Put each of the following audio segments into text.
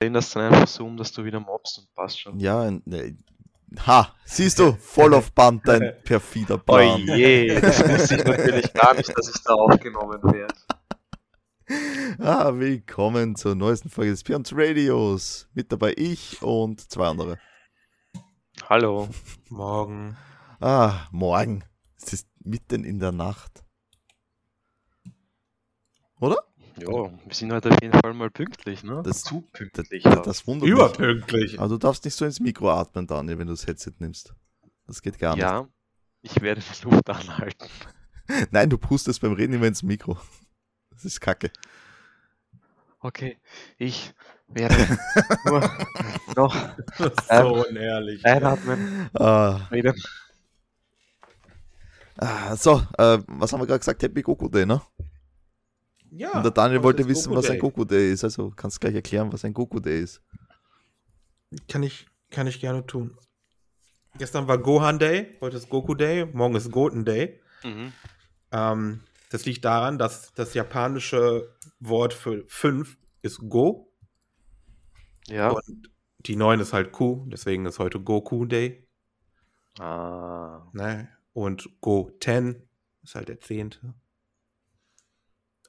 erinnerst dann einfach so um, dass du wieder mobst und passt schon. Ja, ne, ha, siehst du, voll auf Band, dein perfider Oh Plan. je, das wusste ich natürlich gar nicht, dass ich da aufgenommen werde. Ah, willkommen zur neuesten Folge des Pions Radios. Mit dabei ich und zwei andere. Hallo. Morgen. Ah, morgen. Es ist mitten in der Nacht. Oder? Ja, wir sind heute auf jeden Fall mal pünktlich, ne? Das- Zu pünktlich. Das, das wundert mich. Überpünktlich. Aber du darfst nicht so ins Mikro atmen, Daniel, wenn du das Headset nimmst. Das geht gar ja, ich werde die Luft anhalten. nicht. Nein, du pustest beim Reden immer ins Mikro. Das ist kacke. Okay, ich werde nur noch so unehrlich. einatmen, Ah, reden. ah, so, äh, was haben wir gerade gesagt? Happy Goku Day, ne? Ja. Und der Daniel wollte wissen, Goku was ein. Goku Day ist. Also kannst gleich erklären, was ein Goku Day ist. Kann ich, kann ich gerne tun. Gestern war Gohan Day, heute ist Goku Day, morgen ist Goten Day. Mhm. Ähm, das liegt daran, dass das japanische Wort für 5 ist Go Ja. und die 9 ist halt Ku, deswegen ist heute Goku Day. Ah. Ne? Und Go 10 ist halt der 10.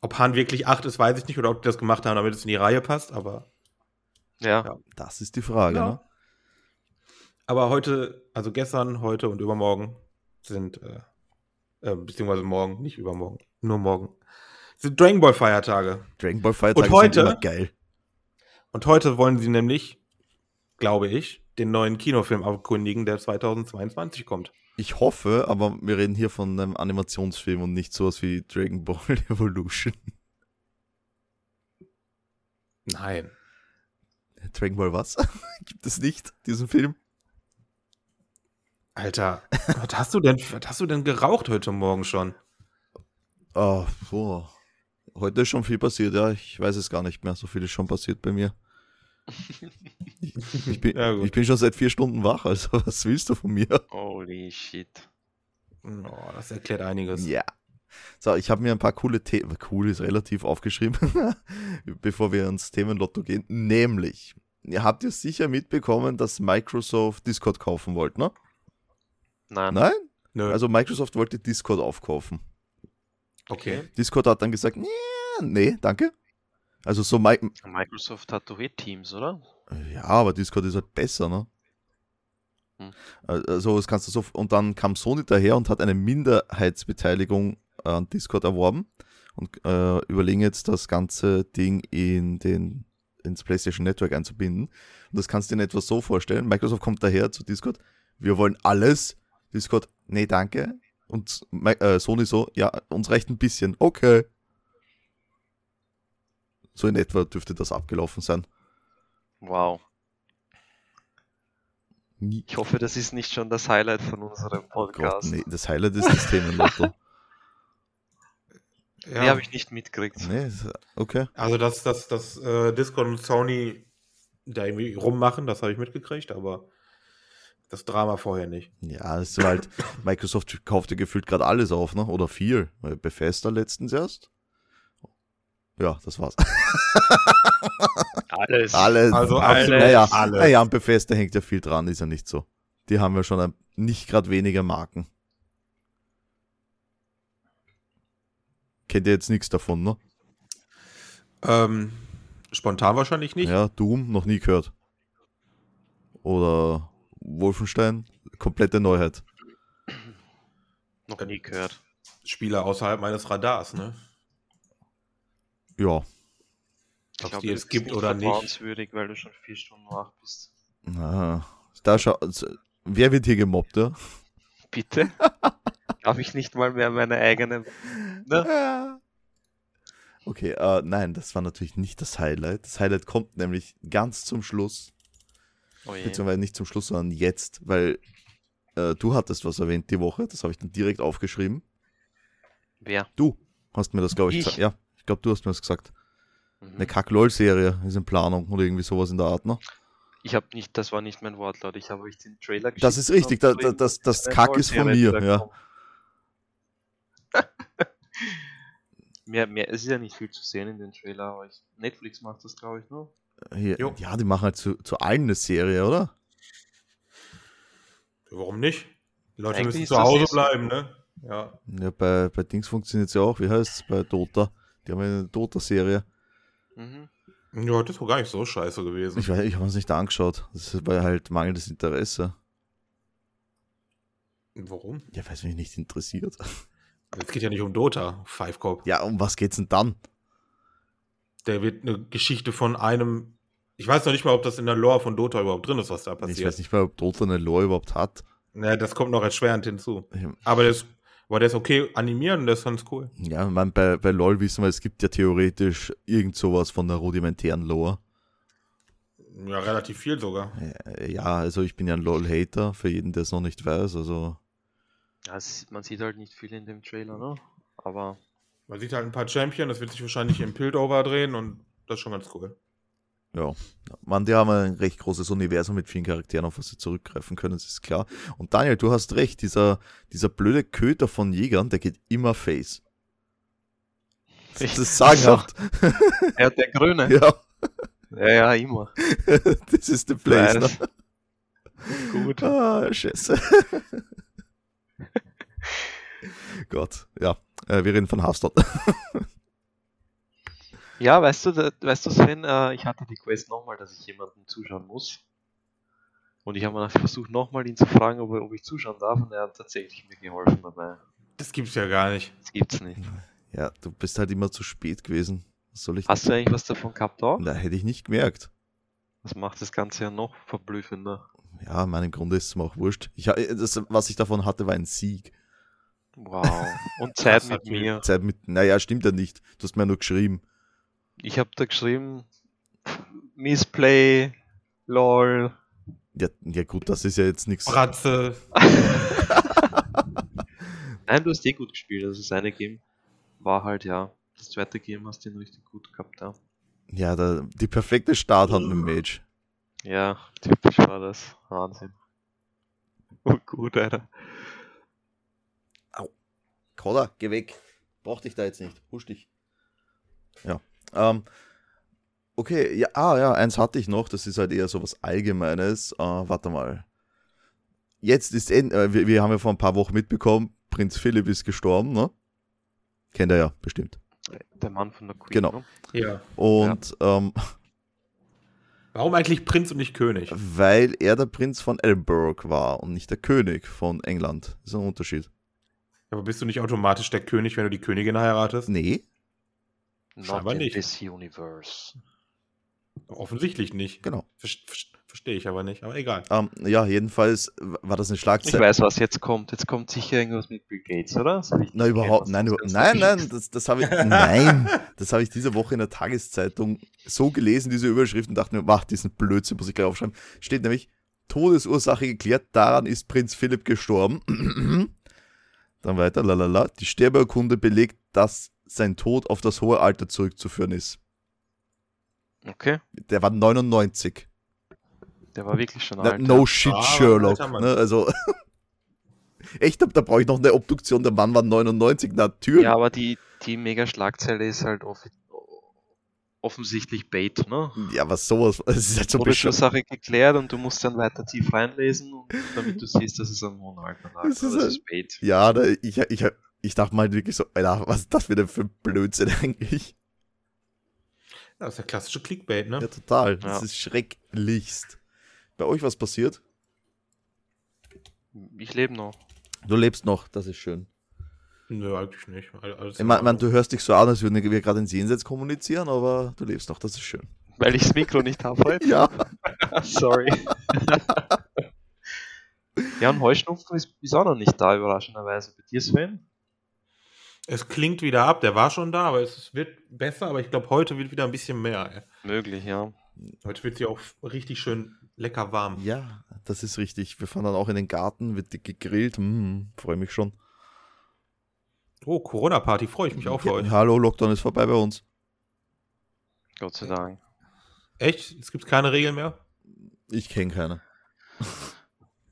Ob Han wirklich 8 ist, weiß ich nicht, oder ob die das gemacht haben, damit es in die Reihe passt, aber Ja. Ja. Das ist die Frage, Ja. ne? Aber heute, also gestern, heute und übermorgen sind, äh, äh, beziehungsweise morgen, nicht übermorgen, nur morgen, sind Dragon Ball Feiertage. Dragon Ball Feiertage Und heute- sind immer geil. Und heute wollen sie nämlich, glaube ich, den neuen Kinofilm abkundigen, der 2022 kommt. Ich hoffe, aber wir reden hier von einem Animationsfilm und nicht sowas wie Dragon Ball Evolution. Nein. Dragon Ball was? Gibt es nicht, diesen Film? Alter, was hast du denn, was hast du denn geraucht heute Morgen schon? Oh, boah. Heute ist schon viel passiert, ja. Ich weiß es gar nicht mehr. So viel ist schon passiert bei mir. Ich, bin, Ja, ich bin schon seit vier Stunden wach, also was willst du von mir? Holy shit. Oh, das erklärt einiges. Ja. So, ich habe mir ein paar coole Themen, cool ist relativ aufgeschrieben, bevor wir ins Themenlotto gehen. Nämlich, ihr habt ihr sicher mitbekommen, dass Microsoft Discord kaufen wollte, ne? Nein. Nein? Nö. Also Microsoft wollte Discord aufkaufen. okay. Discord hat dann gesagt, nee, nee, danke. Also so, Mi Microsoft hat doch eh Teams, oder? ja, aber Discord ist halt besser, ne? Hm. Also das kannst du so, und dann kam Sony daher und hat eine Minderheitsbeteiligung an Discord erworben und äh, überlegen jetzt das ganze Ding in den, ins PlayStation Network einzubinden. Und das kannst du dir in etwa so vorstellen. Microsoft kommt daher zu Discord, wir wollen alles. Discord, nee, danke. Und äh, Sony so, ja, uns reicht ein bisschen. Okay. So in etwa dürfte das abgelaufen sein. Wow. Ich hoffe, das ist nicht schon das Highlight von unserem Gott, Podcast. nee, das Highlight ist das Themenlotto. Nee, habe ich nicht mitgekriegt. nee, okay. Also, dass, dass, dass äh, Discord und Sony da irgendwie rummachen, das habe ich mitgekriegt, aber das Drama vorher nicht. Ja, das ist halt, Microsoft kauft ja gefühlt gerade alles auf, ne? Oder viel. Bethesda letztens erst. Ja, das war's. Alles. Alles. Also absolut. alles. Naja, Alles. naja, an Bethesda hängt ja viel dran, ist ja nicht so. Die haben ja schon ein, nicht gerade weniger Marken. Kennt ihr jetzt nichts davon, ne? Ähm, spontan wahrscheinlich nicht. Ja, Doom, noch nie gehört. Oder Wolfenstein, komplette Neuheit. Noch nie gehört. Spieler außerhalb meines Radars, ne? Ja, Ob es glaub, die ist gibt nicht oder nicht. vertrauenswürdig, weil du schon vier Stunden wach bist. na, da schau, also, wer wird hier gemobbt, ja? Bitte? Darf ich nicht mal mehr meine eigene. Ne? Okay, äh, nein, das war natürlich nicht das Highlight. Das Highlight kommt nämlich ganz zum Schluss, Oh je. beziehungsweise nicht zum Schluss, sondern jetzt, weil äh, du hattest was erwähnt die Woche, das habe ich dann direkt aufgeschrieben. Wer? Du hast mir das, glaube ich, Ich? gesagt. Ja, ich glaube, du hast mir das gesagt. Mhm. Eine Kack-LOL-Serie ist in Planung oder irgendwie sowas in der Art, ne? Ich habe nicht, das war nicht mein Wortlaut. Ich habe euch den Trailer geschickt. Das ist richtig, da, da, das, das Kack ist von mir, ja. mehr, mehr, es ist ja nicht viel zu sehen in den Trailer, aber ich, Netflix macht das, glaube ich, nur. Hier, ja, die machen halt zu, zu allen eine Serie, oder? Warum nicht? Die Leute Eigentlich müssen zu Hause so. bleiben, ne? Ja. Ja, bei, bei Dings funktioniert es ja auch. Wie heißt es? Bei Dota. Die haben eine Dota-Serie. Mhm. Ja, das war gar nicht so scheiße gewesen. Ich, weiß- ich habe es nicht angeschaut. Das war halt mangelndes Interesse. Warum? Ja, weil es mich nicht interessiert. Es geht ja nicht um Dota, Five Cop. Ja, um was geht's denn dann? Der wird eine Geschichte von einem. Ich weiß noch nicht mal, ob das in der Lore von Dota überhaupt drin ist, was da Ich passiert. weiß nicht mal, ob Dota eine Lore überhaupt hat. Ja, das kommt noch erschwerend hinzu. Ich- Aber der ist, aber der ist okay animieren und der ist ganz cool. Ja, man, bei, bei LOL wissen wir, es gibt ja theoretisch irgend sowas von der rudimentären Lore. Ja, relativ viel sogar. Äh, Ja, also ich bin ja ein LOL-Hater, für jeden, der es noch nicht weiß. Also, Ja, es, man sieht halt nicht viel in dem Trailer, ne? Aber Man sieht halt ein paar Champion, das wird sich wahrscheinlich im Piltover drehen und das ist schon ganz cool. Ja. Man, die haben ein recht großes Universum mit vielen Charakteren, auf was sie zurückgreifen können, das ist klar. Und Daniel, du hast recht, dieser, dieser blöde Köter von Jägern, der geht immer Face. Das ist sagenhaft. er hat der Grüne. Ja, Ja, ja, immer. das ist der Place. Ne? Gut. Ah, scheiße. Gott, ja. Äh, wir reden von Hearthstone. Ja, weißt du, da, weißt du Sven, äh, ich hatte die Quest nochmal, dass ich jemandem zuschauen muss. Und ich habe mal versucht, nochmal ihn zu fragen, ob, ob ich zuschauen darf, und er hat tatsächlich mir geholfen dabei. Das gibt's ja gar nicht. Das gibt's nicht. Ja, du bist halt immer zu spät gewesen. Was soll ich Hast du eigentlich was davon gehabt auch? Na, hätte ich nicht gemerkt. Das macht das Ganze ja noch verblüffender. Ja, in meinem Grunde ist es mir auch wurscht. Ich, das, was ich davon hatte, war ein Sieg. Wow. Und Zeit mit mir. Zeit mit, naja, stimmt ja nicht. Du hast mir ja nur geschrieben. Ich habe da geschrieben, Missplay, lol. Ja, ja gut, das ist ja jetzt nichts. Bratze. Nein, du hast eh gut gespielt. Also das eine Game war halt, ja. Das zweite Game hast du ihn richtig gut gehabt, ja. Ja, der, die perfekte Start hat mit dem Mage. Ja, typisch war das. Wahnsinn. Oh, gut, Alter. Koda, geh weg. Brauch dich da jetzt nicht. Husch dich. Ja. Ähm, okay, ja, ah, ja, eins hatte ich noch, das ist halt eher so was Allgemeines. Äh, warte mal. Jetzt ist end, äh, wir, wir haben ja vor ein paar Wochen mitbekommen, Prinz Philipp ist gestorben, ne? Kennt er ja, bestimmt. Der Mann von der Queen. Genau. Ne? Ja. Und ähm, Warum eigentlich Prinz und nicht König? weil er der Prinz von Edinburgh war und nicht der König von England. Das ist ein Unterschied. Aber bist du nicht automatisch der König, wenn du die Königin heiratest? Nee, Not Scheinbar in nicht. this universe. Offensichtlich nicht. genau. Verstehe ich aber nicht, aber egal. Ähm, ja, jedenfalls war das eine Ich Schlagzeile. weiß, was jetzt kommt. Jetzt kommt sicher irgendwas mit Bill Gates, oder? Ich Na, nicht überhaupt, nein, über, nein, nein, das, das habe ich, nein, das habe ich diese Woche in der Tageszeitung so gelesen, diese Überschrift, und dachte mir, mach diesen Blödsinn, muss ich gleich aufschreiben. Steht nämlich, Todesursache geklärt, daran ist Prinz Philipp gestorben. Dann weiter, lalala, die Sterbeurkunde belegt, dass sein Tod auf das hohe Alter zurückzuführen ist. Okay, Der war 99. der war wirklich schon alt. no ja. shit, Ah, Sherlock. Ne? Also, echt, da, brauche ich noch eine Obduktion, der Mann war 99, natürlich. Ja, aber die, die Mega-Schlagzeile ist halt off offensichtlich Bait, ne? Ja, was sowas. Es ist halt so bescheuert. Todesursache geklärt und du musst dann weiter tief reinlesen, und damit du siehst, dass es am hohen Alter lag. Das ist ist, das halt- ist Bait. Ja, da, ich, ich, ich dachte mal wirklich so, Alter, was ist das wieder für ein Blödsinn eigentlich? Das ist der klassische Clickbait, ne? Ja, total. Das Ja. ist schrecklichst. Bei euch was passiert? Ich lebe noch. Du lebst noch, das ist schön. Nö, eigentlich nicht. All- Alles Ich mein, mein, du hörst dich so an, als würden wir gerade ins Jenseits kommunizieren, aber du lebst noch, das ist schön. Weil ich das Mikro nicht habe heute. Ja. Sorry. ja, und Heuschnupfen ist, ist auch noch nicht da, überraschenderweise. Bei dir, Sven? Es klingt wieder ab, der war schon da, aber es wird besser, aber ich glaube, heute wird wieder ein bisschen mehr. Ey. Möglich, ja. Heute wird sie auch richtig schön lecker warm. Ja, das ist richtig. Wir fahren dann auch in den Garten, wird gegrillt. Hm, freue mich schon. Oh, Corona-Party, freue ich mich auch für Ja, euch. hallo, Lockdown ist vorbei bei uns. Gott sei Dank. Echt? Es gibt keine Regeln mehr? Ich kenne keine.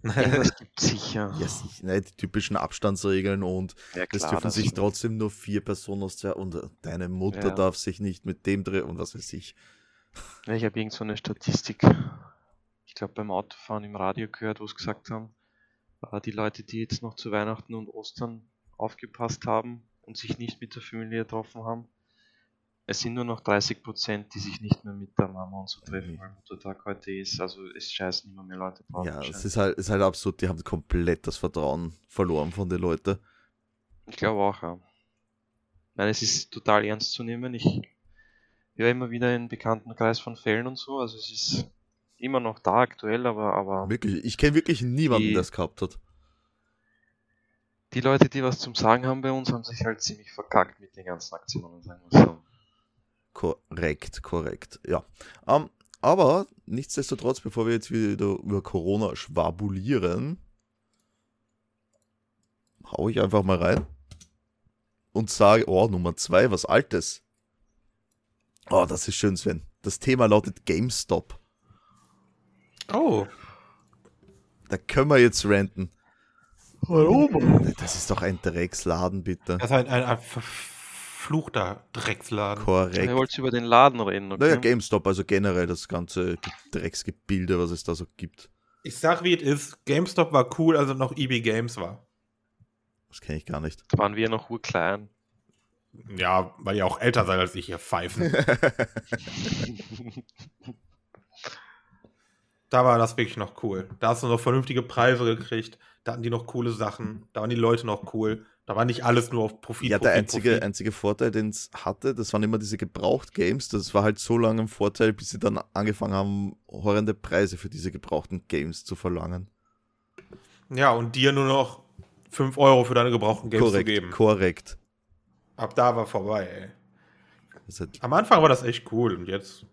Irgendwas gibt sicher. Ja, sicher, ne, die typischen Abstandsregeln und Ja, es klar, dürfen das- sich trotzdem nur vier Personen aus der und deine Mutter Ja. darf sich nicht mit dem drehen und was weiß ich. Ja, ich habe irgend so eine Statistik, ich glaube beim Autofahren im Radio gehört, wo es gesagt haben, äh, die Leute, die jetzt noch zu Weihnachten und Ostern aufgepasst haben und sich nicht mit der Familie getroffen haben, es sind nur noch 30 Prozent, die sich nicht mehr mit der Mama und so treffen, weil Muttertag heute ist. Also es scheißen immer mehr Leute drauf. Ja, es ist halt, ist halt absurd, die haben komplett das Vertrauen verloren von den Leuten. Ich glaube auch, ja. Nein, es ist total ernst zu nehmen. Ich höre immer wieder einen Bekanntenkreis von Fällen und so. Also es ist immer noch da aktuell, aber, aber Wirklich, ich kenne wirklich niemanden, Die- der es gehabt hat. die Leute, die was zum Sagen haben bei uns, haben sich halt ziemlich verkackt mit den ganzen Aktionen, sagen wir so. Korrekt, korrekt, ja. Ähm, aber nichtsdestotrotz, bevor wir jetzt wieder über Corona schwabulieren, hau ich einfach mal rein und sage, oh, Nummer zwei, was Altes. Oh, das ist schön, Sven. Das Thema lautet GameStop. Oh. Da können wir jetzt ranten. Warum? Das ist doch ein Drecksladen, bitte. Das ist ein, ein, ein verfluchter Drecksladen. Korrekt. wollt über den Laden reden, okay? Naja, GameStop, also generell das ganze Drecksgebilde, was es da so gibt. Ich sag, wie es ist. GameStop war cool, als es noch EB Games war. Das kenne ich gar nicht. da waren wir noch urklein. Ja, weil ihr auch älter seid als ich hier pfeifen. da war das wirklich noch cool. Da hast du noch vernünftige Preise gekriegt. Da hatten die noch coole Sachen. Da waren die Leute noch cool. Da war nicht alles nur auf Profit. Ja, der Profit, einzige, Profit. einzige Vorteil, den es hatte, das waren immer diese Gebraucht-Games. Das war halt so lange ein Vorteil, bis sie dann angefangen haben, horrende Preise für diese gebrauchten Games zu verlangen. Ja, und dir nur noch 5 Euro für deine gebrauchten Games zu geben. korrekt. Ab da war vorbei, ey. Halt, Am Anfang war das echt cool und jetzt.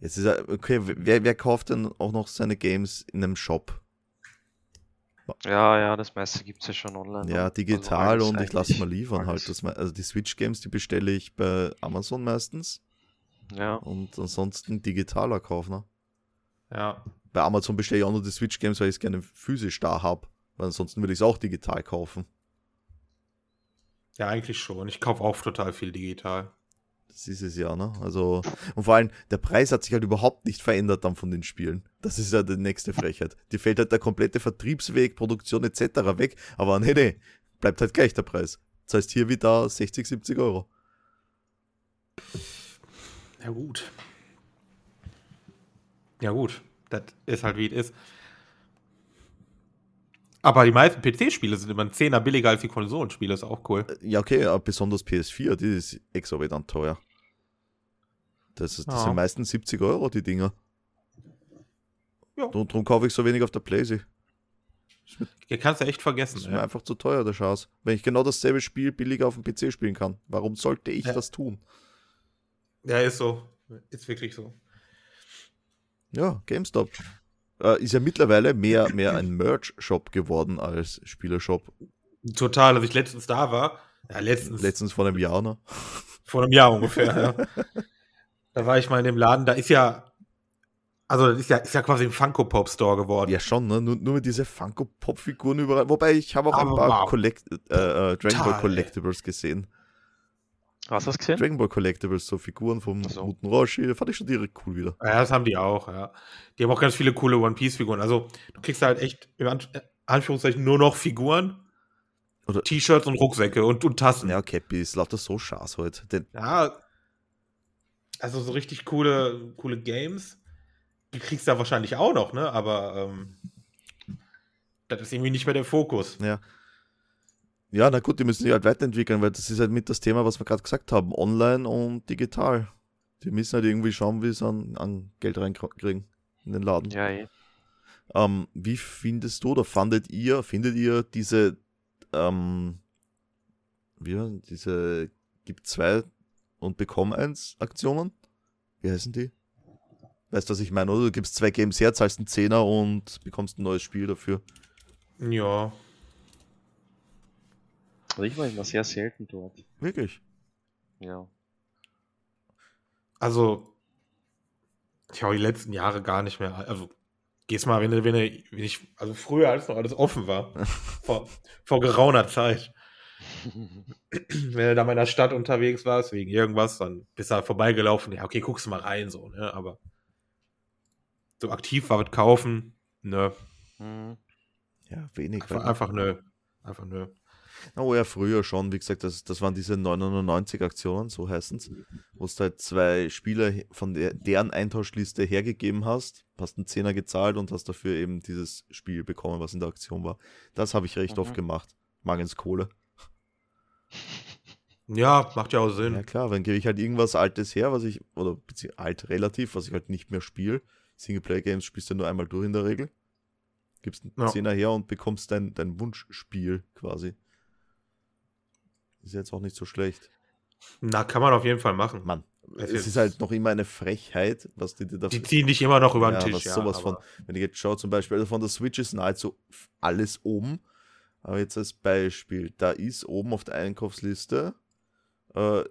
jetzt ist halt- okay, wer, wer kauft denn auch noch seine Games in einem Shop? Ja, ja, das meiste gibt es ja schon online. Ja, Also digital alles und ich lasse mal liefern halt. Alles. Das, me- also die Switch-Games, die bestelle ich bei Amazon meistens Ja, und ansonsten digitaler Kauf, ne? Ja. Bei Amazon bestelle ich auch nur die Switch-Games, weil ich es gerne physisch da habe. Weil ansonsten würde ich es auch digital kaufen. Ja, eigentlich schon. Ich kaufe auch total viel digital. Das ist es ja, ne? Also, und vor allem, der Preis hat sich halt überhaupt nicht verändert dann von den Spielen. Das ist ja die nächste Frechheit. Die fällt halt der komplette Vertriebsweg, Produktion etc. weg, aber nee, nee, bleibt halt gleich der Preis. Das heißt hier wie da 60, 70 Euro. Ja, gut. Ja, gut. Das ist halt wie es ist. Aber die meisten PC-Spiele sind immer ein Zehner billiger als die Konsolenspiele, ist auch cool. Ja, okay, aber besonders PS4, die ist exorbitant teuer. Das, ist, das Ja. sind meistens 70 Euro, die Dinger. Ja. Und darum kaufe ich so wenig auf der Playsee. Hier kannst du echt Das vergessen. ist mir Ja. einfach zu teuer, der Chance. Wenn ich genau dasselbe Spiel billiger auf dem PC spielen kann, warum sollte ich Ja. das tun? ja, ist so. Ist wirklich so. Ja, GameStop. Äh, ist ja mittlerweile mehr, mehr ein Merch-Shop geworden als Spielershop. Total, als ich letztens da war. Ja, letztens. Letztens vor einem Jahr, ne? Vor einem Jahr ungefähr, ja. Da war ich mal in dem Laden, da ist ja. Also, das ist ja, ist ja quasi ein Funko Pop Store geworden. Ja, schon, ne? Nur, nur mit diese Funko-Pop-Figuren überall. Wobei ich habe auch ein Aber paar wow. Collect äh, äh, Dragon Ball. Collectibles gesehen. Was hast du gesehen? Dragon Ball Collectibles, so Figuren vom so. guten Roshi, fand ich schon direkt cool wieder. Ja, das haben die auch, ja. Die haben auch ganz viele coole One Piece-Figuren. Also, du kriegst halt echt, in An Anführungszeichen, nur noch Figuren, Oder- T-Shirts und Rucksäcke und, und Tassen. Ja, Cappy ist lauter so Schaß heute. Den, Ja, also so richtig coole, coole Games. Die kriegst du ja wahrscheinlich auch noch, ne? Aber ähm, das ist irgendwie nicht mehr der Fokus. ja. Ja, na gut, die müssen sich halt weiterentwickeln, weil das ist halt mit das Thema, was wir gerade gesagt haben. Online und digital. Die müssen halt irgendwie schauen, wie sie an, an Geld reinkriegen in den Laden. Ja, eh. Ähm, wie findest du oder fandet ihr, findet ihr diese, ähm, wie, war- diese gibt zwei und bekomm eins Aktionen? Wie heißen die? Weißt du, was ich meine, oder? Du gibst zwei Games her, zahlst einen Zehner und bekommst ein neues Spiel dafür. Ja. Ich war immer sehr selten dort. Wirklich? Ja. Also, ich habe die letzten Jahre gar nicht mehr. Also, gehst mal, wenn, du- wenn, wenn ich, also früher, als noch alles offen war, vor, vor geraumer Zeit, Wenn du da mal in der Stadt unterwegs warst, wegen irgendwas, dann bist du halt vorbeigelaufen. Ja, okay, guckst du mal rein, so, ne? Aber so aktiv war was kaufen, ne? Mhm. Ja, wenig. Einfach, einfach nö. Einfach nö. Oh ja, früher schon, wie gesagt, das, das waren diese 999 Aktionen, so heißen es, wo du halt zwei Spieler von der, deren Eintauschliste hergegeben hast, hast einen Zehner gezahlt und hast dafür eben dieses Spiel bekommen, was in der Aktion war. Das habe ich recht Mhm. oft gemacht. Mangels Kohle. Ja, macht ja auch Sinn. Ja klar, dann gebe ich halt irgendwas Altes her, was ich, oder alt relativ, was ich halt nicht mehr spiele. Singleplayer-Games spielst du nur einmal durch in der Regel. Gibst einen Ja. Zehner her und bekommst dein, dein Wunschspiel quasi. Ist jetzt auch nicht so schlecht. Na, kann man auf jeden Fall machen. Mann, Es es ist- halt noch immer eine Frechheit, was die dir da Die ziehen dich immer noch über den Ja, Tisch. ja, sowas von. Wenn ich jetzt schaue, zum Beispiel, also von der Switch ist nahezu alles oben. Aber jetzt als Beispiel, da ist oben auf der Einkaufsliste äh,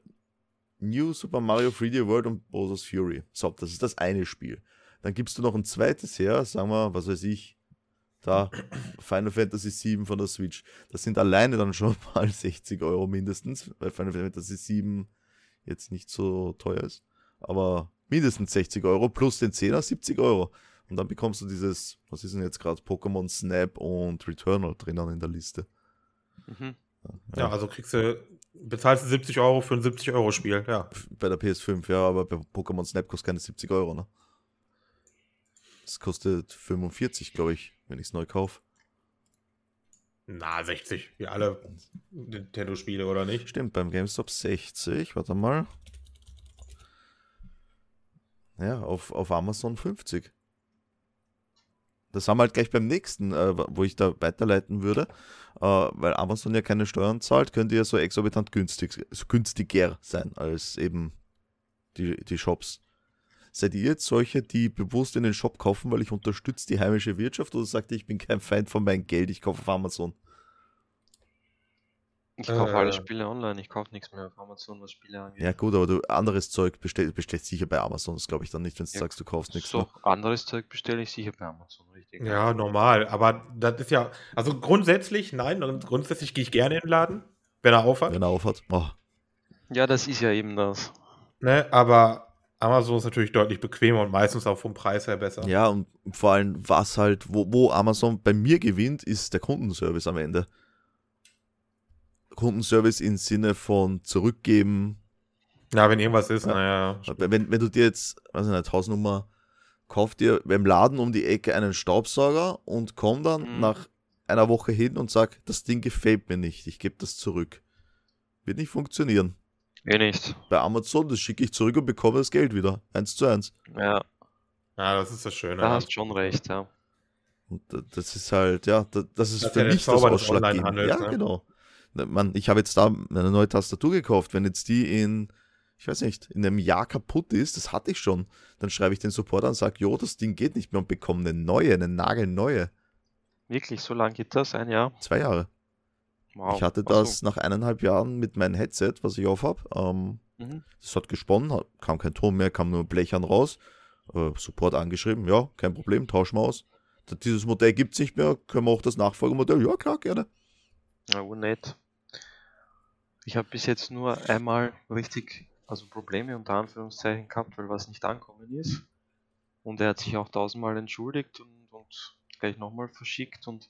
New Super Mario 3D World und Bowser's Fury. So, das ist das eine Spiel. Dann gibst du noch ein zweites her, sagen wir, was weiß ich, da Final Fantasy 7 von der Switch. Das sind alleine dann schon mal 60 Euro mindestens, weil Final Fantasy 7 jetzt nicht so teuer ist. Aber mindestens 60 Euro plus den 10er 70 Euro. Und dann bekommst du dieses, was ist denn jetzt gerade, Pokémon Snap und Returnal drinnen in der Liste. Mhm. Ja, also kriegst du, bezahlst du 70 Euro für ein 70-Euro-Spiel, ja. Bei der PS5, ja, aber bei Pokémon Snap kostet keine 70 Euro, ne? Das kostet 45, glaube ich, wenn ich es neu kaufe. Na, 60, wie alle Nintendo-Spiele, oder nicht? Stimmt, beim GameStop 60, warte mal. Ja, auf, auf Amazon 50. Das haben wir halt gleich beim nächsten, äh, wo ich da weiterleiten würde. Äh, weil Amazon ja keine Steuern zahlt, könnte ja so exorbitant günstig, günstiger sein als eben die, die Shops. Seid ihr jetzt solche, die bewusst in den Shop kaufen, weil ich unterstütze die heimische Wirtschaft oder sagt ihr, ich bin kein Feind von meinem Geld, ich kaufe auf Amazon? Ich kaufe alle Äh. Spiele online, ich kaufe nichts mehr auf Amazon, was Spiele angeht. Ja gut, aber du anderes Zeug bestell, bestellst sicher bei Amazon, das glaube ich dann nicht, wenn du Ja, sagst, du kaufst nichts. so, Ne? anderes Zeug bestelle ich sicher bei Amazon, richtig. Ja, normal. Aber das ist ja, also grundsätzlich, nein, und grundsätzlich gehe ich gerne in den Laden, wenn er aufhat. Wenn er aufhat. Oh, Ja, das ist ja eben das. Ne? Aber Amazon ist natürlich deutlich bequemer und meistens auch vom Preis her besser. ja, und vor allem, was halt, wo, wo Amazon bei mir gewinnt, ist der Kundenservice am Ende. Kundenservice im Sinne von zurückgeben. Ja, wenn irgendwas ist, Ja. naja. Wenn, wenn du dir jetzt, weiß ich nicht, Hausnummer, kauf dir beim Laden um die Ecke einen Staubsauger und komm dann Mhm. nach einer Woche hin und sag, das Ding gefällt mir nicht, ich gebe das zurück. Wird nicht funktionieren. Eh nicht. Bei Amazon, das schicke ich zurück und bekomme das Geld wieder. Eins zu eins. Ja, Ja, das ist das Schöne. da hast schon recht, ja. Und da- das ist halt, ja, da- das ist Das für mich das Zauber Ausschlaggebende. Ja, ne? genau. Na, Mann, ich habe jetzt da eine neue Tastatur gekauft. Wenn jetzt die in, ich weiß nicht, in einem Jahr kaputt ist, das hatte ich schon, dann schreibe ich den Support an und sage, jo, das Ding geht nicht mehr und bekomme eine neue, eine nagelneue. Wirklich, so lange geht das? Ein Jahr? Zwei Jahre. Wow. Ich hatte Ach so. das nach eineinhalb Jahren mit meinem Headset, was ich auf habe. Ähm, Mhm. das hat gesponnen, hat- kam kein Ton mehr, kam nur Blechern raus. Äh, Support angeschrieben, ja, kein Problem, tauschen wir aus. Dieses Modell gibt es nicht mehr, können wir auch das Nachfolgemodell? Ja, klar, gerne. Ja, nett. Ich habe bis jetzt nur einmal richtig, also Probleme unter Anführungszeichen gehabt, weil was nicht ankommen ist. Und er hat sich auch tausendmal entschuldigt und, und gleich nochmal verschickt und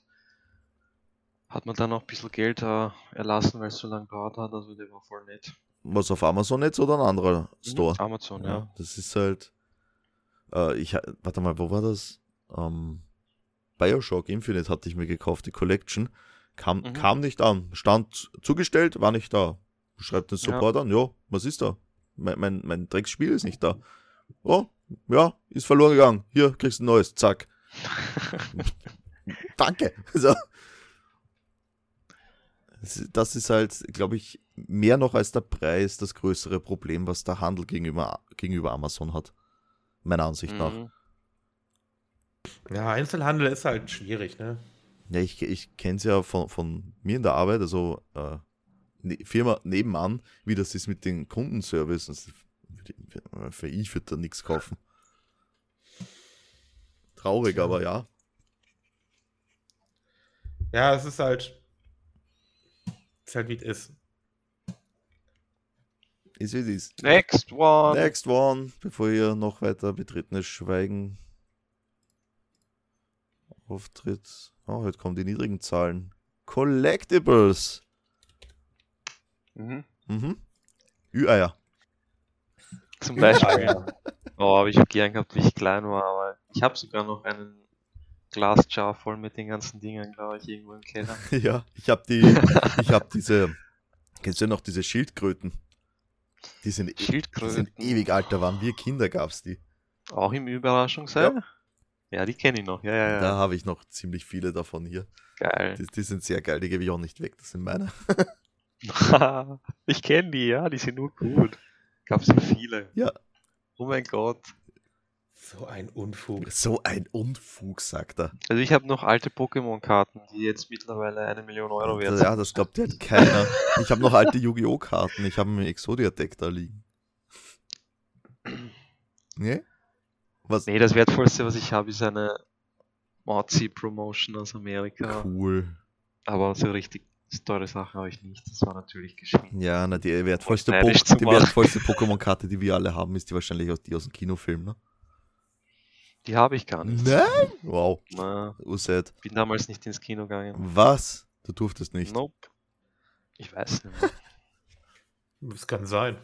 hat mir dann auch ein bisschen Geld äh, erlassen, weil es so lange dauert hat. Also der war voll nett. Was auf Amazon jetzt oder ein anderer Store? Mhm, Amazon, ja. das ist halt. Äh, ich, warte mal, wo war das? Ähm, Bioshock Infinite hatte ich mir gekauft, die Collection. Kam, Mhm. kam nicht an. Stand zugestellt, war nicht da. Schreibt den Ja. Support an, ja, was ist da? Mein, mein, mein Drecksspiel ist nicht da. Oh, ja, ist verloren gegangen. Hier kriegst du ein neues, zack. Danke. So. Das ist halt, glaube ich, mehr noch als der Preis das größere Problem, was der Handel gegenüber, gegenüber Amazon hat. Meiner Ansicht nach. Mhm. Ja, Einzelhandel ist halt schwierig, ne? Ja, ich, ich kenne es ja von, von mir in der Arbeit, also äh, ne, Firma nebenan, wie das ist mit den Kundenservice. Also, für, für ich würde da nichts kaufen. Traurig, aber ja. Ja, es ist halt. Ist halt wie es ist. Ist wie es ist. Next one. Next one, bevor ihr noch weiter betretenes Schweigen auftritt. Oh, heute kommen die niedrigen Zahlen. Collectibles. Mhm. Mhm. Ü-Eier. Zum Beispiel. Oh, habe ich gern gehabt, wie ich klein war, aber ich habe sogar noch einen Glasjar voll mit den ganzen Dingen, glaube ich, irgendwo im Keller. Ja, ich habe die, ich habe diese, kennst du noch diese Schildkröten? Die sind, e- die Schildkröten. sind ewig alt, da waren wir Kinder, gab's die. Auch im Überraschungsei? Ja. die kenne ich noch. Ja, ja, Da ja. habe ich noch ziemlich viele davon hier. Geil. Die, die sind sehr geil, die gebe ich auch nicht weg, das sind meine. ich kenne die, ja, die sind nur gut. Gab so viele. Ja. Oh mein Gott. So ein Unfug. So ein Unfug, sagt er. Also ich habe noch alte Pokémon-Karten, die jetzt mittlerweile eine Million Euro wert sind. Ja, das glaubt ja keiner. Ich habe noch alte Yu-Gi-Oh! Karten, ich habe einen Exodia-Deck da liegen. Nee? Was? Nee, das wertvollste, was ich habe, ist eine Mozi-Promotion aus Amerika. Cool. Aber so richtig teure Sachen habe ich nicht. Das war natürlich geschenkt. Ja, na, die wertvollste, Po- die wertvollste Pokémon-Karte, die wir alle haben, ist die wahrscheinlich aus, die aus dem Kinofilm, ne? Die habe ich gar nicht. Nein? Wow, Na, Usaid. bin damals nicht ins Kino gegangen. Was? Du durftest nicht. Nope. Ich weiß nicht. Das kann sein.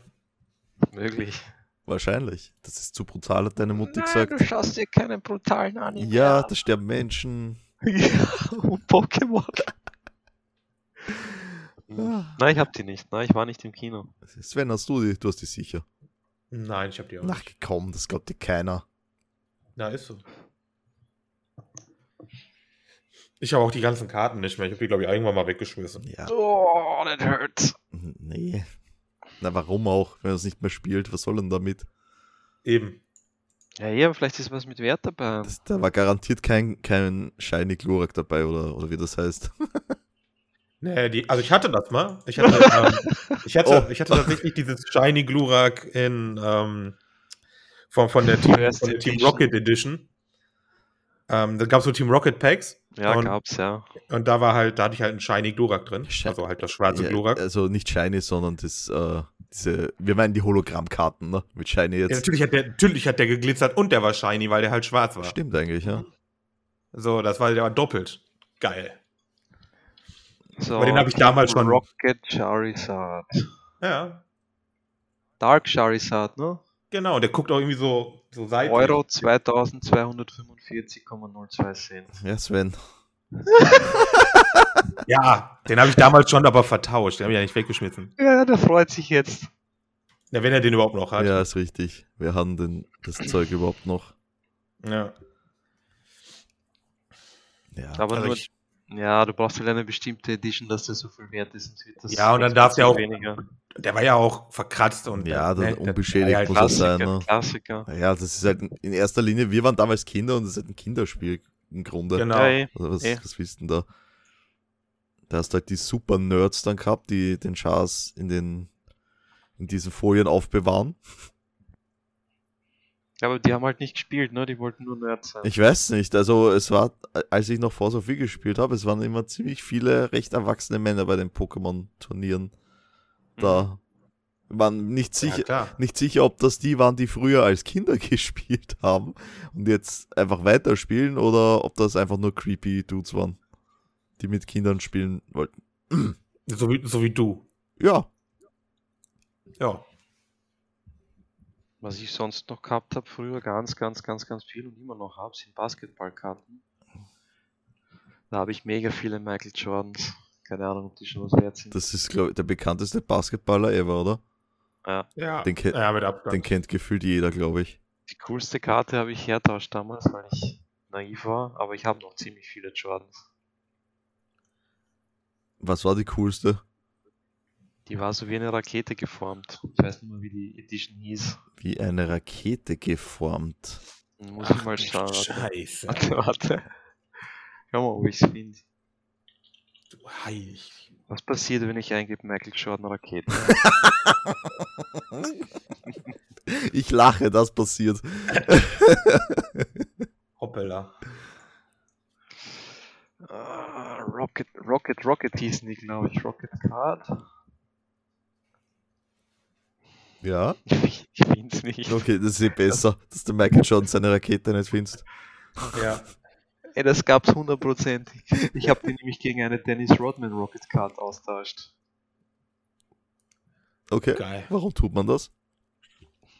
Möglich. Wahrscheinlich. Das ist zu brutal, hat deine Mutter Nein, gesagt. du schaust dir keinen brutalen Anime Ja, an. da sterben Menschen. ja, und Pokémon. Ah. Nein, ich hab die nicht. Nein, ich war nicht im Kino. Sven, hast du die? Du hast die sicher. Nein, ich hab die auch Ach nicht. komm, das glaubt dir keiner. Na, ist so. Ich habe auch die ganzen Karten nicht mehr. Ich habe die, glaube ich, irgendwann mal weggeschmissen. Ja, Oh, that hurts. nee. Na, warum auch, wenn er es nicht mehr spielt? Was soll denn damit? Eben. Ja, ja, vielleicht ist was mit Wert dabei. Das, da war garantiert kein, kein Shiny Glurak dabei, oder, oder wie das heißt. Nee, die, also ich hatte das mal. Ich hatte, ähm, ich hatte, Oh. ich hatte tatsächlich dieses Shiny Glurak in ähm, von, von der Team, von der Team. Rocket Edition. Ähm, da gab es so Team Rocket Packs ja, und- gab's, ja. und da war halt, da hatte ich halt einen Shiny Glurak drin. Also halt das schwarze Ja, Glurak. also nicht Shiny, sondern das, äh, diese, wir meinen die Hologrammkarten, ne? Mit Shiny Ja, jetzt. natürlich, hat der, natürlich hat der geglitzert und der war shiny, weil der halt schwarz war. Stimmt eigentlich, ja. So, das war der war doppelt. Geil. So, Aber den hab ich damals schon- Rocket Charizard. Ja, Dark Charizard, ne? Genau. Der guckt auch irgendwie so, so seitlich. Euro 2245,02 Cent. Ja, Sven. Ja, den habe ich damals schon aber vertauscht. Den habe ich ja nicht weggeschmissen. Ja, der freut sich jetzt. Ja, wenn er den überhaupt noch hat. Ja, ist richtig. Wir haben denn das Zeug überhaupt noch. Ja. Ja. Aber Also nur, ich- ja, du brauchst halt eine bestimmte Edition, dass der so viel wert ist. Sonst wird das Ja, und dann darf der auch- weniger. Der war ja auch verkratzt und Ja, dann ne, unbeschädigt ja muss halt er sein. Klassiker, ne? Klassiker. Naja, das ist halt in erster Linie, wir waren damals Kinder und das ist halt ein Kinderspiel im Grunde. Genau. Ja, eh. Also was, Eh. was willst du denn da? Da hast du halt die super Nerds dann gehabt, die den Chars in den in diesen Folien aufbewahren. Ja, aber die haben halt nicht gespielt, ne? Die wollten nur Nerds sein. Ich weiß nicht, also es war, als ich noch vor so viel gespielt habe, es waren immer ziemlich viele recht erwachsene Männer bei den Pokémon-Turnieren. Da waren nicht sicher, Ja, nicht sicher, ob das die waren, die früher als Kinder gespielt haben und jetzt einfach weiterspielen oder ob das einfach nur creepy Dudes waren, die mit Kindern spielen wollten. So wie, so wie du. Ja, Ja. Was ich sonst noch gehabt habe, früher ganz, ganz, ganz, ganz viel und immer noch habe, sind Basketballkarten. Da habe ich mega viele Michael Jordans. Keine Ahnung, ob die schon was wert sind. das ist, glaube ich, der bekannteste Basketballer ever, oder? ja. Ja, Den ke- ja. Den kennt gefühlt jeder, glaube ich. Die coolste Karte habe ich hertauscht damals, weil ich naiv war, aber ich habe noch ziemlich viele Jordans. Was war die coolste? Die war so wie eine Rakete geformt. Ich weiß nicht mehr, wie die Edition hieß. Wie eine Rakete geformt. Muss ich mal schauen. Scheiße. warte. warte. Schau mal, ob ich es finde. Du Heilig. Was passiert, wenn ich eingebe Michael Jordan Rakete? Ich lache, das passiert. Hoppala. Ah, Rocket, Rocket, Rocket hießen die, glaube ich. Rocket Card. Ja? Ich, es nicht. Okay, das ist eh besser, dass der Michael Jordan seine Rakete nicht findest. Ja. Ey, das gab's hundertprozentig. Ich habe die nämlich gegen eine Dennis Rodman Rocket Card austauscht. Okay. Geil. Warum tut man das?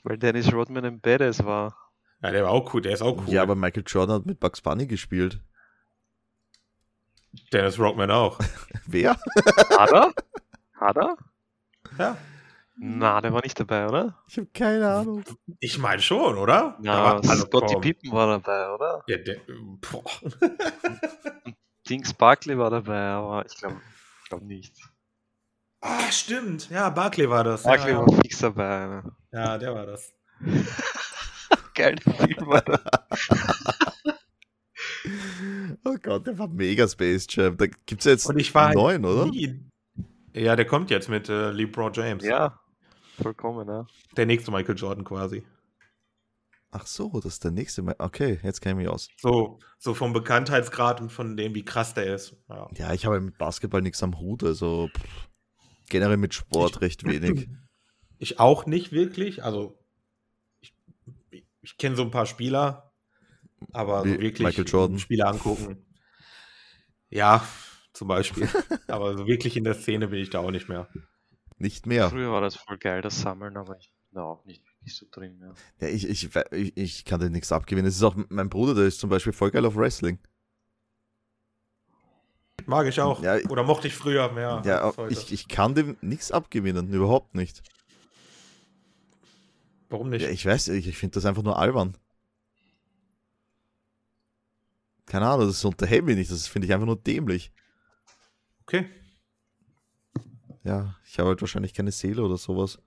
Weil Dennis Rodman ein Badass war. Ja, der war auch cool, der ist auch cool. Ja, aber Michael Jordan hat mit Bugs Bunny gespielt. Dennis Rockman auch. Wer? Hat er? Hat er? Ja. Na, der war nicht dabei, oder? Ich habe keine Ahnung. Ich meine schon, oder? Na, Da war- also, komm. Pippen war dabei, oder? Ja, der, boah. Dings Barkley war dabei, aber ich glaube glaub nicht. Ah, stimmt. Ja, Barkley war das. Barkley ja, war fix dabei. Ne? ja, der war das. Geil, Film war das. Oh Gott, der war mega Space Jam. Da gibt es ja jetzt Und ich war einen neuen, oder? nie- Ja, der kommt jetzt mit äh, LeBron James. Ja, vollkommen, ja. Der nächste Michael Jordan quasi. Ach so, das ist der nächste. Mal. Okay, jetzt kenne ich mich aus. So, so vom Bekanntheitsgrad und von dem, wie krass der ist. Ja. Ja, ich habe mit Basketball nichts am Hut, also pff, generell mit Sport Ich- recht wenig. Ich auch nicht wirklich. Also, ich, ich kenne so ein paar Spieler, aber Wie so wirklich Michael Jordan. Spieler angucken. Ja, zum Beispiel. aber so wirklich in der Szene bin ich da auch nicht mehr. Nicht mehr. Früher war das voll geil, das Sammeln, aber ich bin da auch nicht wirklich so drin. Ja. Ja, ich, ich, ich, ich kann dir nichts abgewinnen. Es ist auch mein Bruder, der ist zum Beispiel voll geil auf Wrestling. Mag ich auch. Ja, Oder mochte ich früher mehr. Ja, ich, ich kann dem nichts abgewinnen, überhaupt nicht. Warum nicht? Ja, ich weiß, ich, ich finde das einfach nur albern. Keine Ahnung, das unterhält mich nicht, das finde ich einfach nur dämlich. okay. Ja, ich habe halt wahrscheinlich keine Seele oder sowas.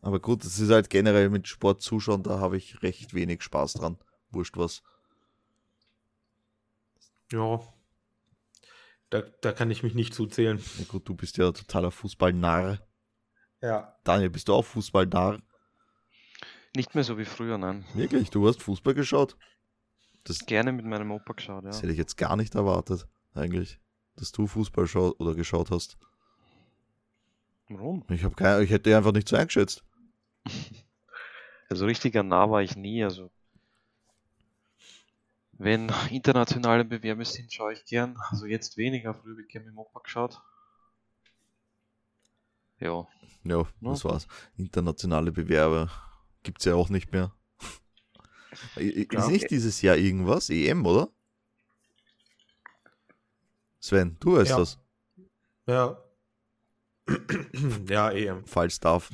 Aber gut, das ist halt generell mit Sport zuschauen, da habe ich recht wenig Spaß dran. Wurscht was. Ja. Da, da kann ich mich nicht zuzählen. Ja gut, du bist ja totaler Fußballnarr. Ja. Daniel, bist du auch Fußballnarr? Nicht mehr so wie früher, nein. Wirklich, du hast Fußball geschaut? Das, Gerne mit meinem Opa geschaut, ja. das hätte ich jetzt gar nicht erwartet, eigentlich. Dass du Fußball schaut oder geschaut hast. Warum? Ich, hab keine, ich hätte einfach nicht so eingeschätzt. Also richtiger nah war ich nie, also wenn internationale Bewerbe sind, schaue ich gern. Also jetzt weniger, früher habe ich gerne mit geschaut. Ja, Ja, das war's. Internationale Bewerber gibt's ja auch nicht mehr. I- i- Ja. Ist nicht dieses Jahr irgendwas? EM, oder? Sven, du weißt Ja. das. Ja. ja, eh. Falls darf.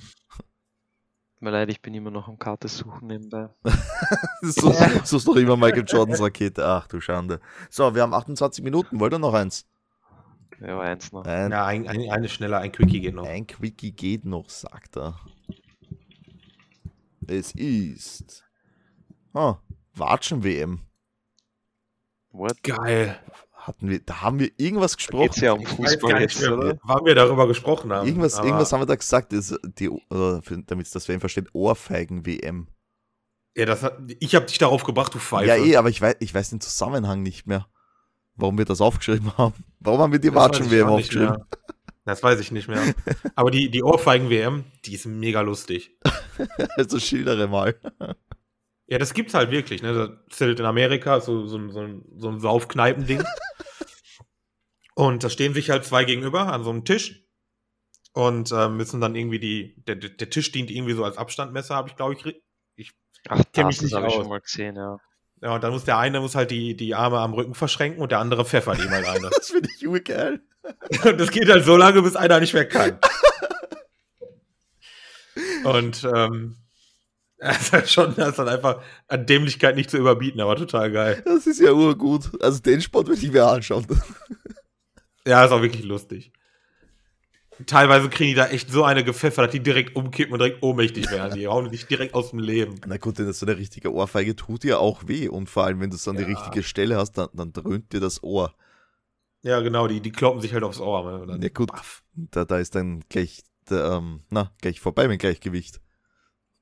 mir leid, ich bin immer noch am Karte suchen nebenbei. So so ist doch immer Michael Jordans Rakete. Ach du Schande. So, wir haben 28 Minuten. Wollt ihr noch eins? Ja, eins noch. Ein, Ja, ein, ein, eine schneller, ein Quickie geht noch. ein Quickie geht noch, sagt er. Es ist. Ah, Watschen-WM. What? Geil. Hatten wir, da haben wir irgendwas gesprochen. Geht's ja um Fußball jetzt, mehr, oder? wann wir darüber gesprochen haben. Irgendwas, aber- irgendwas haben wir da gesagt, ist die, damit das Sven versteht, Ohrfeigen-WM. Ja, das hat, ich habe dich darauf gebracht, du Pfeife. Ja, eh, aber ich weiß, ich weiß den Zusammenhang nicht mehr, warum wir das aufgeschrieben haben. Warum haben wir die Watschen-WM aufgeschrieben? Das weiß ich nicht mehr. Aber die, die Ohrfeigen-WM, die ist mega lustig. Also schildere mal. Ja, das gibt's halt wirklich. Ne? Das halt in Amerika so, so, ein- so, so ein Saufkneipending. Und da stehen sich halt zwei gegenüber an so einem Tisch und äh, müssen dann irgendwie die. Der, der Tisch dient irgendwie so als Abstandmesser, habe ich, glaube ich. ich Ach, kenn das, mich das habe ich schon mal gesehen, ja. ja, und dann muss der eine muss halt die, die Arme am Rücken verschränken und der andere pfeffert ihm halt eine. Das finde ich urgeil. Und das geht halt so lange, bis einer nicht mehr kann. Und ähm, das ist halt schon, das ist dann einfach an Dämlichkeit nicht zu überbieten, aber total geil. Das ist ja urgut. Also den Sport würde ich mir anschauen. Ja, ist auch wirklich lustig. Teilweise kriegen die da echt so eine gepfeffert, dass die direkt umkippen und direkt ohnmächtig werden. Die hauen dich direkt aus dem Leben. Na gut, denn so eine richtige Ohrfeige tut dir auch weh. Und vor allem, wenn du es an die Ja. richtige Stelle hast, dann, dann dröhnt dir das Ohr. Ja, genau, die, die kloppen sich halt aufs Ohr. ne, Ja gut, da, da ist dann gleich, der, ähm, na, gleich vorbei mit Gleichgewicht.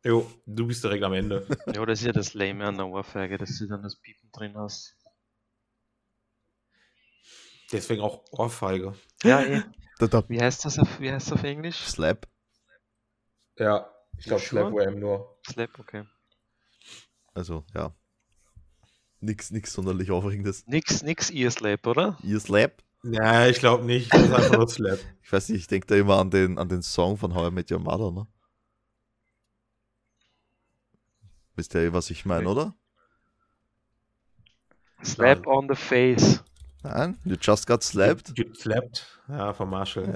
Jo, du bist direkt am Ende. Ja, das ist ja das Lame an der Ohrfeige, dass du dann das Piepen drin hast. Deswegen auch Ohrfeige. Ja, eh. Da, da, Wie heißt das auf, wie heißt das auf Englisch? Slap. Ja, ich glaube Sure? Slap Wham nur. Slap, okay. Also, ja. Nix, nix sonderlich Aufregendes. Nix, nix Ear Slap, oder? Ihr Slap? Ja, ich glaube nicht. Das ist einfach nur Slap. Ich weiß nicht, ich denke da immer an den, an den Song von How I Met Your Mother, ne? Wisst ihr, was ich meine, oder? Slap on the face. Nein? You just got slapped? Get slapped. Ja, von Marshall.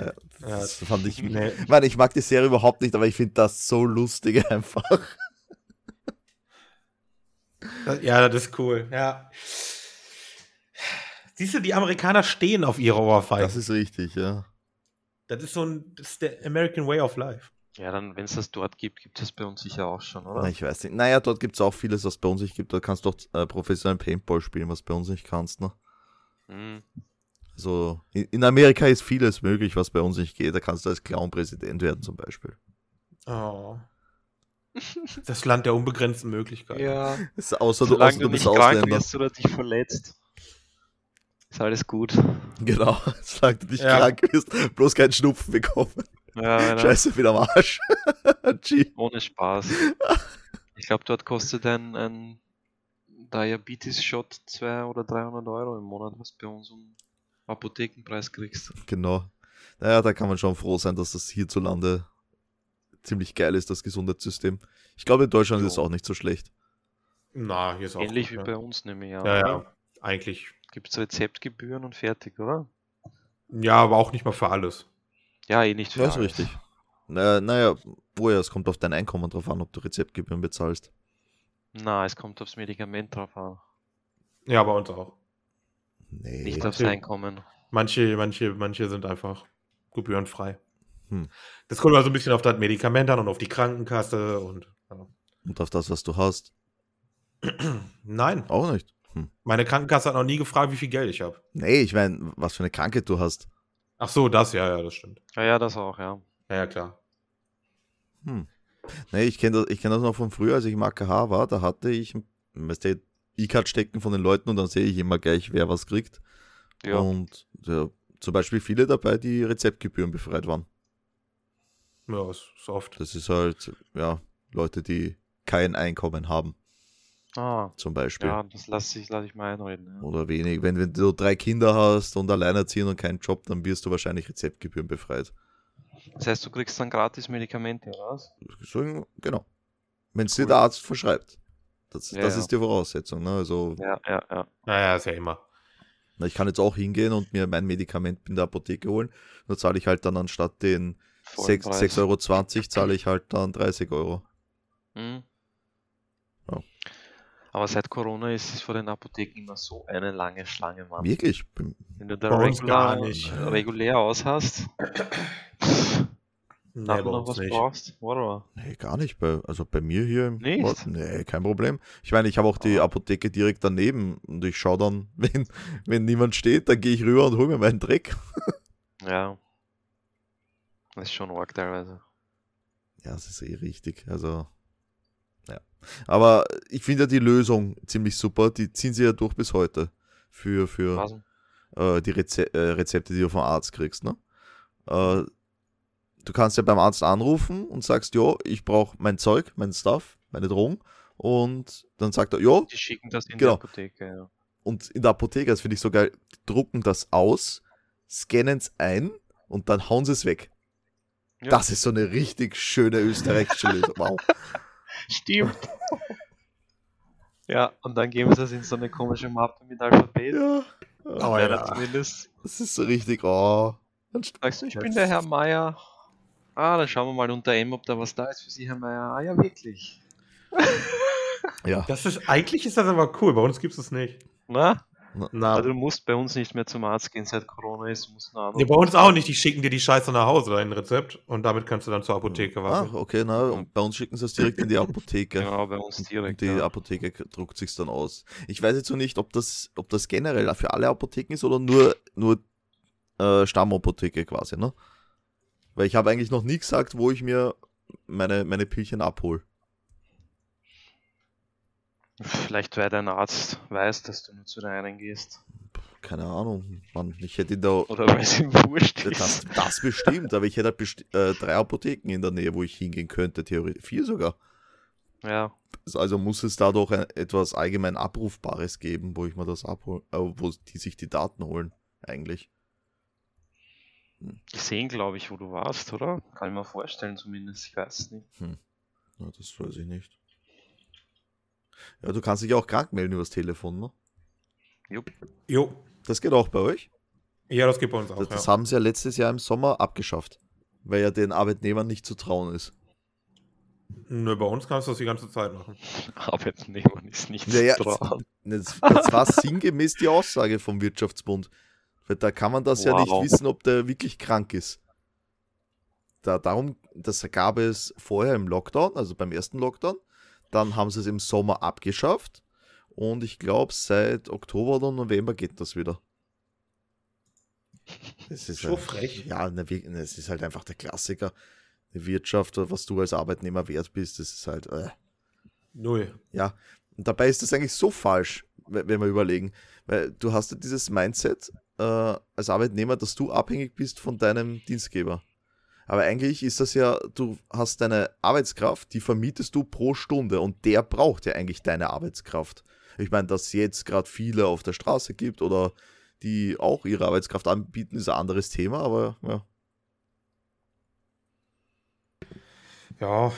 Ja, Ja, das fand ich. nee. Ich meine, ich mag die Serie überhaupt nicht, aber ich finde das so lustig einfach. Ja, das ist cool. Ja. Siehst du, die Amerikaner stehen auf ihre Ohrfeigen. Das ist richtig, ja. Das ist so ein, das ist der American Way of Life. Ja, dann, wenn es das dort gibt, gibt es bei uns sicher auch schon, Na, oder? ich weiß nicht. Naja, dort gibt es auch vieles, was bei uns nicht gibt. Da kannst du doch äh, professionellen Paintball spielen, was bei uns nicht kannst, ne? Hm. Also, in, in Amerika ist vieles möglich, was bei uns nicht geht. Da kannst du als Clown Präsident werden, zum Beispiel. Oh. Das Land der unbegrenzten Möglichkeiten. Ja. Das ist außer du, Solange außer du du bist nicht krank wirst oder dich verletzt, ist alles gut. Genau, solange du nicht Ja. krank bist, bloß keinen Schnupfen bekommen. Ja, ja, Scheiße, wieder am Arsch. Ohne Spaß. Ich glaube, dort kostet ein, ein Diabetes-Shot 200 oder 300 Euro im Monat, was bei uns um Apothekenpreis kriegst. Genau. Naja, da kann man schon froh sein, dass das hierzulande ziemlich geil ist, das Gesundheitssystem. Ich glaube, in Deutschland ist es Jo. auch nicht so schlecht. Na, hier ist auch. Ähnlich wie ja. bei uns, nehme ich an. Ja, ja. Eigentlich. Gibt es Rezeptgebühren und fertig, oder? Ja, aber auch nicht mal für alles. Ja, eh nicht für Ja, ist alles. richtig. Naja, naja, woher, es kommt auf dein Einkommen drauf an, ob du Rezeptgebühren bezahlst. Na, es kommt aufs Medikament drauf an. Ja, bei uns auch. Nee. Nicht aufs Manche- Einkommen. Manche, manche, manche sind einfach gebührenfrei. Hm. Das kommt also ein bisschen auf das Medikament an und auf die Krankenkasse und. Ja. Und auf das, was du hast. Nein, Auch nicht. Hm. meine Krankenkasse hat noch nie gefragt, wie viel Geld ich habe. Nee, ich meine, was für eine Krankheit du hast. Ach so, das, ja, ja, das stimmt. Ja, ja, das auch, ja. Ja, ja, klar. Hm. Nee, ich kenne das, ich kenn das noch von früher, als ich im AKH war. Da hatte ich, weißt du, E-Card stecken von den Leuten und dann sehe ich immer gleich, wer was kriegt. Ja, Und ja, zum Beispiel viele dabei, die Rezeptgebühren befreit waren. Ja, ist, ist oft. Das ist halt, ja, Leute, die kein Einkommen haben, ah, zum Beispiel. ja das lasse ich, lass ich mal einreden. Ja. Oder wenig. Wenn, wenn du drei Kinder hast und alleinerziehend und keinen Job, dann wirst du wahrscheinlich Rezeptgebühren befreit. Das heißt, du kriegst dann gratis Medikamente, oder was? So, genau. Wenn es dir Cool. der Arzt verschreibt. Das, Ja, das ja. ist die Voraussetzung. Ne? Also, Ja, ja, ja. Naja, ist ja immer. na, ich kann jetzt auch hingehen und mir mein Medikament in der Apotheke holen. Nur zahle ich halt dann anstatt den Vollen 6,20 Preis. 6,20 Euro, zahle ich halt dann 30 Euro. Mhm. Aber seit Corona ist es vor den Apotheken immer so eine lange Schlange, Mann. Wirklich? Wenn du da regular, gar nicht. regulär aus hast, Nee, bei noch was nicht. brauchst, whatever. Nee, gar nicht. Bei, also bei mir hier im Nicht? Ort, nee, kein Problem. Ich meine, ich habe auch die Ah. Apotheke direkt daneben und ich schaue dann, wenn, wenn niemand steht, dann gehe ich rüber und hole mir meinen Dreck. Ja. Das ist schon arg teilweise. Ja, das ist eh richtig. Also, ja. Aber ich finde ja die Lösung ziemlich super. Die ziehen sie ja durch bis heute. Für, für äh, die Reze äh, Rezepte, die du vom Arzt kriegst. Ne? Äh, du kannst ja beim Arzt anrufen und sagst, jo, ich brauche mein Zeug, mein Stuff, meine Drogen. Und dann sagt er, jo, Die schicken das in Genau. die Apotheke, ja. und in der Apotheke, das finde ich so geil, die drucken das aus, scannen es ein und dann hauen sie es weg. Ja. Das ist so eine richtig schöne österreichische Lösung. Wow. Stimmt. ja, und dann geben sie das in so eine komische Mappe mit Alphabet. Ja. Oh, Meiner ja. zumindest. Das ist so richtig, oh. Dann Sagst du, ich bin der Herr Meier. Ah, dann schauen wir mal unter M, ob da was da ist für Sie, Herr Meier. Ah ja, wirklich. Ja, Das ist, eigentlich ist das aber cool. Bei uns gibt es das nicht. Na? Na, Also du musst bei uns nicht mehr zum Arzt gehen, seit Corona ist. Musst nur nee, bei uns auch nicht. Die schicken dir die Scheiße nach Hause, dein Rezept. Und damit kannst du dann zur Apotheke Ach, warten. okay, na, und bei uns schicken sie es direkt in die Apotheke. Genau, bei uns Und direkt. die ja. Apotheke druckt sich dann aus. Ich weiß jetzt noch nicht, ob das, ob das generell für alle Apotheken ist oder nur, nur äh, Stammapotheke quasi, ne? Weil ich habe eigentlich noch nie gesagt, wo ich mir meine, meine Pillchen abhole. Vielleicht, weil dein Arzt weiß, dass du nur zu der einen gehst. keine Ahnung, Mann, ich hätte da. Oder weil es ihm wurscht ist. Das, das bestimmt, aber ich hätte halt besti äh, drei Apotheken in der Nähe, wo ich hingehen könnte, theoretisch. Vier sogar. Ja, Also muss es da doch ein, etwas allgemein Abrufbares geben, wo ich mir das abhole, äh, wo die sich die Daten holen, eigentlich. gesehen, glaube ich, wo du warst, oder? Kann ich mir vorstellen, zumindest. Ich weiß es nicht. Ja, das weiß ich nicht. Ja, du kannst dich auch krank melden übers Telefon, ne? Jupp. Jo. Das geht auch bei euch. Ja, das geht bei uns auch. Das, das ja. haben sie ja letztes Jahr im Sommer abgeschafft, weil ja den Arbeitnehmern nicht zu trauen ist. Nö, bei uns kannst du das die ganze Zeit machen. Arbeitnehmern ist nicht Ja, ja, zu trauen. Das, das war sinngemäß die Aussage vom Wirtschaftsbund. Weil da kann man das ja nicht Wow. wissen, ob der wirklich krank ist. Da, darum, das gab es vorher im Lockdown, also beim ersten Lockdown. Dann haben sie es im Sommer abgeschafft. Und ich glaube, seit Oktober oder November geht das wieder. Es ist So halt- frech. Ja, ne, ne, es ist halt einfach der Klassiker. Die Wirtschaft, was du als Arbeitnehmer wert bist, das ist halt. Äh. Null. Ja, und dabei ist das eigentlich so falsch, we- wenn wir überlegen. Weil du hast ja dieses Mindset äh, als Arbeitnehmer, dass du abhängig bist von deinem Dienstgeber. Aber eigentlich ist das ja, du hast deine Arbeitskraft, die vermietest du pro Stunde und der braucht ja eigentlich deine Arbeitskraft. Ich meine, dass es jetzt gerade viele auf der Straße gibt oder die auch ihre Arbeitskraft anbieten, ist ein anderes Thema, aber ja. Ja,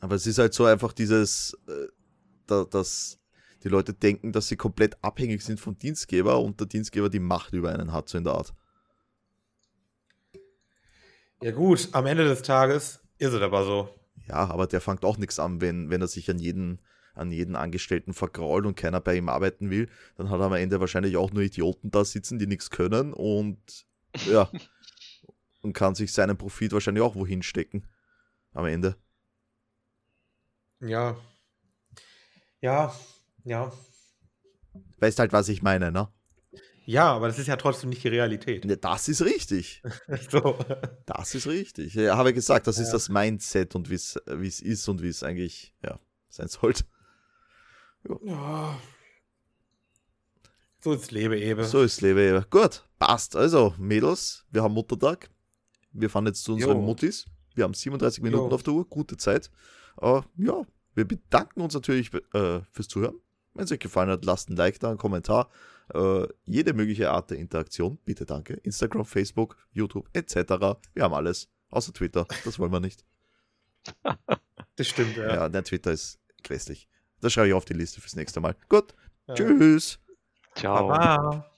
Aber es ist halt so einfach dieses, äh, da, dass die Leute denken, dass sie komplett abhängig sind vom Dienstgeber und der Dienstgeber die Macht über einen hat, so in der Art. Ja gut, am Ende des Tages ist es aber so. Ja, aber der fängt auch nichts an, wenn, wenn er sich an jeden, an jeden Angestellten vergrault und keiner bei ihm arbeiten will, dann hat er am Ende wahrscheinlich auch nur Idioten da sitzen, die nichts können und ja, und kann sich seinen Profit wahrscheinlich auch wohin stecken. Am Ende. Ja. Ja, ja. Weißt halt, was ich meine, ne? Ja, aber das ist ja trotzdem nicht die Realität. Ja, Das ist richtig. so. Das ist richtig. Ja, habe ich gesagt, das ist Ja. das Mindset und wie es ist und wie es eigentlich ja, sein sollte. Ja. So ist Lebe eben. So ist Lebe. Gut, passt. Also, Mädels, wir haben Muttertag. Wir fahren jetzt zu unseren Jo. Muttis. Wir haben 37 Minuten Jo. auf der Uhr, gute Zeit. Äh, ja, wir bedanken uns natürlich äh, fürs Zuhören. Wenn es euch gefallen hat, lasst ein Like da, einen Kommentar. Äh, jede mögliche Art der Interaktion, bitte danke. Instagram, Facebook, YouTube etc. Wir haben alles. Außer Twitter, das wollen wir nicht. Das stimmt, ja. Ja, der Twitter ist grässlich. Das schreibe ich auf die Liste fürs nächste Mal. Gut, Ja. tschüss. Ciao. Baba.